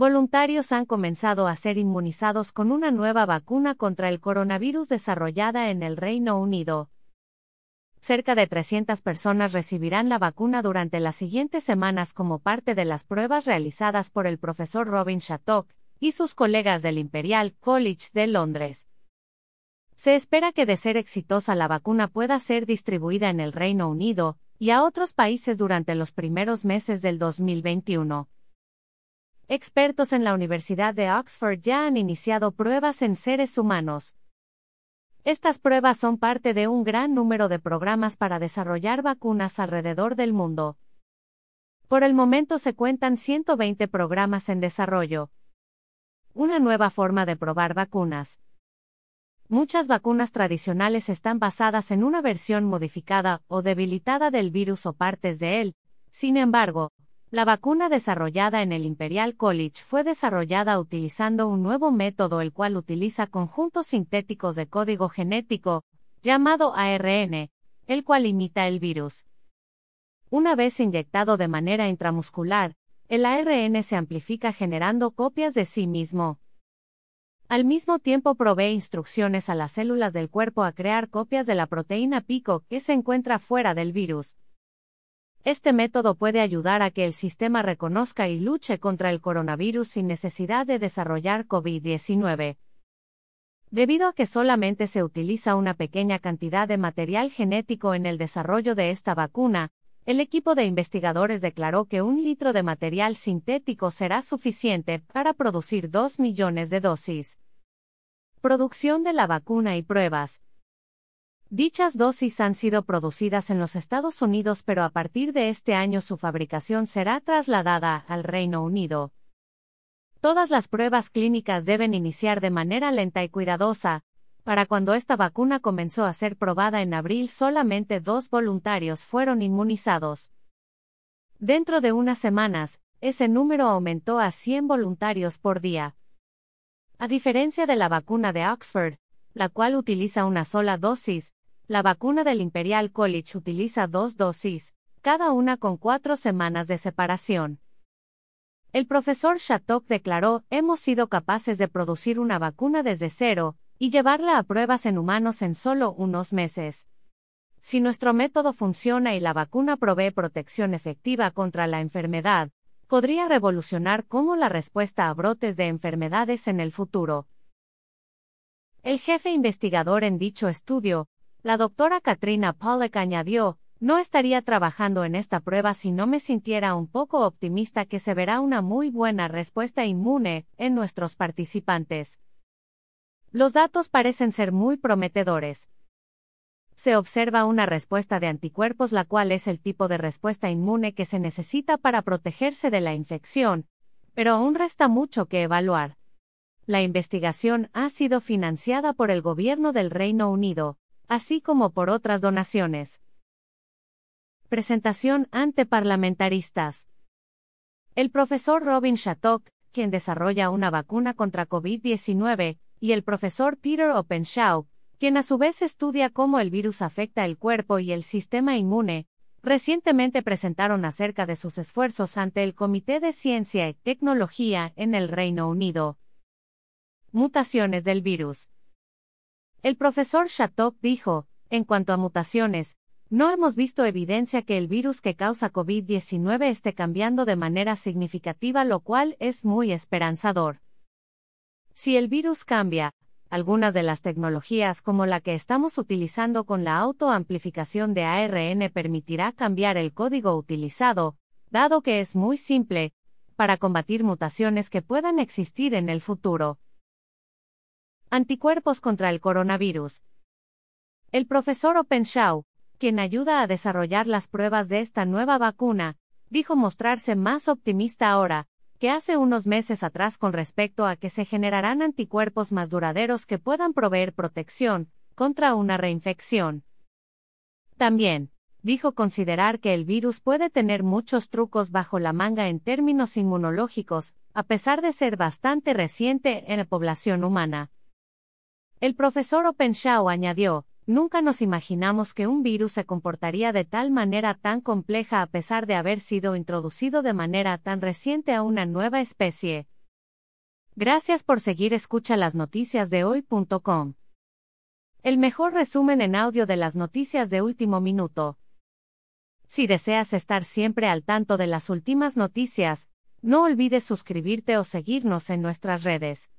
voluntarios han comenzado a ser inmunizados con una nueva vacuna contra el coronavirus desarrollada en el Reino Unido. Cerca de 300 personas recibirán la vacuna durante las siguientes semanas como parte de las pruebas realizadas por el profesor Robin Shattuck y sus colegas del Imperial College de Londres. Se espera que de ser exitosa la vacuna pueda ser distribuida en el Reino Unido y a otros países durante los primeros meses del 2021. Expertos en la Universidad de Oxford ya han iniciado pruebas en seres humanos. Estas pruebas son parte de un gran número de programas para desarrollar vacunas alrededor del mundo. Por el momento se cuentan 120 programas en desarrollo. Una nueva forma de probar vacunas. Muchas vacunas tradicionales están basadas en una versión modificada o debilitada del virus o partes de él. Sin embargo, la vacuna desarrollada en el Imperial College fue desarrollada utilizando un nuevo método el cual utiliza conjuntos sintéticos de código genético, llamado ARN, el cual imita el virus. Una vez inyectado de manera intramuscular, el ARN se amplifica generando copias de sí mismo. Al mismo tiempo provee instrucciones a las células del cuerpo a crear copias de la proteína pico que se encuentra fuera del virus. Este método puede ayudar a que el sistema reconozca y luche contra el coronavirus sin necesidad de desarrollar COVID-19. Debido a que solamente se utiliza una pequeña cantidad de material genético en el desarrollo de esta vacuna, el equipo de investigadores declaró que un litro de material sintético será suficiente para producir 2 millones de dosis. Producción de la vacuna y pruebas. Dichas dosis han sido producidas en los Estados Unidos pero a partir de este año su fabricación será trasladada al Reino Unido. Todas las pruebas clínicas deben iniciar de manera lenta y cuidadosa, para cuando esta vacuna comenzó a ser probada en abril solamente dos voluntarios fueron inmunizados. Dentro de unas semanas, ese número aumentó a 100 voluntarios por día. A diferencia de la vacuna de Oxford, la cual utiliza una sola dosis, la vacuna del Imperial College utiliza dos dosis, cada una con cuatro semanas de separación. El profesor Shattuck declaró, hemos sido capaces de producir una vacuna desde cero, y llevarla a pruebas en humanos en solo unos meses. Si nuestro método funciona y la vacuna provee protección efectiva contra la enfermedad, podría revolucionar cómo la respuesta a brotes de enfermedades en el futuro. El jefe investigador en dicho estudio, la doctora Katrina Pollack añadió, no estaría trabajando en esta prueba si no me sintiera un poco optimista que se verá una muy buena respuesta inmune en nuestros participantes. Los datos parecen ser muy prometedores. Se observa una respuesta de anticuerpos la cual es el tipo de respuesta inmune que se necesita para protegerse de la infección, pero aún resta mucho que evaluar. La investigación ha sido financiada por el gobierno del Reino Unido, así como por otras donaciones. Presentación ante parlamentaristas. El profesor Robin Shattuck, quien desarrolla una vacuna contra COVID-19, y el profesor Peter Openshaw, quien a su vez estudia cómo el virus afecta el cuerpo y el sistema inmune, recientemente presentaron acerca de sus esfuerzos ante el Comité de Ciencia y Tecnología en el Reino Unido. Mutaciones del virus. El profesor Shattuck dijo, en cuanto a mutaciones, no hemos visto evidencia que el virus que causa COVID-19 esté cambiando de manera significativa, lo cual es muy esperanzador. Si el virus cambia, algunas de las tecnologías como la que estamos utilizando con la autoamplificación de ARN permitirá cambiar el código utilizado, dado que es muy simple, para combatir mutaciones que puedan existir en el futuro. Anticuerpos contra el coronavirus. El profesor Openshaw, quien ayuda a desarrollar las pruebas de esta nueva vacuna, dijo mostrarse más optimista ahora, que hace unos meses atrás con respecto a que se generarán anticuerpos más duraderos que puedan proveer protección contra una reinfección. También, dijo considerar que el virus puede tener muchos trucos bajo la manga en términos inmunológicos, a pesar de ser bastante reciente en la población humana. El profesor Openshaw añadió, Nunca nos imaginamos que un virus se comportaría de tal manera tan compleja a pesar de haber sido introducido de manera tan reciente a una nueva especie. Gracias por seguir escucha las noticias de hoy.com. El mejor resumen en audio de las noticias de último minuto. Si deseas estar siempre al tanto de las últimas noticias, no olvides suscribirte o seguirnos en nuestras redes.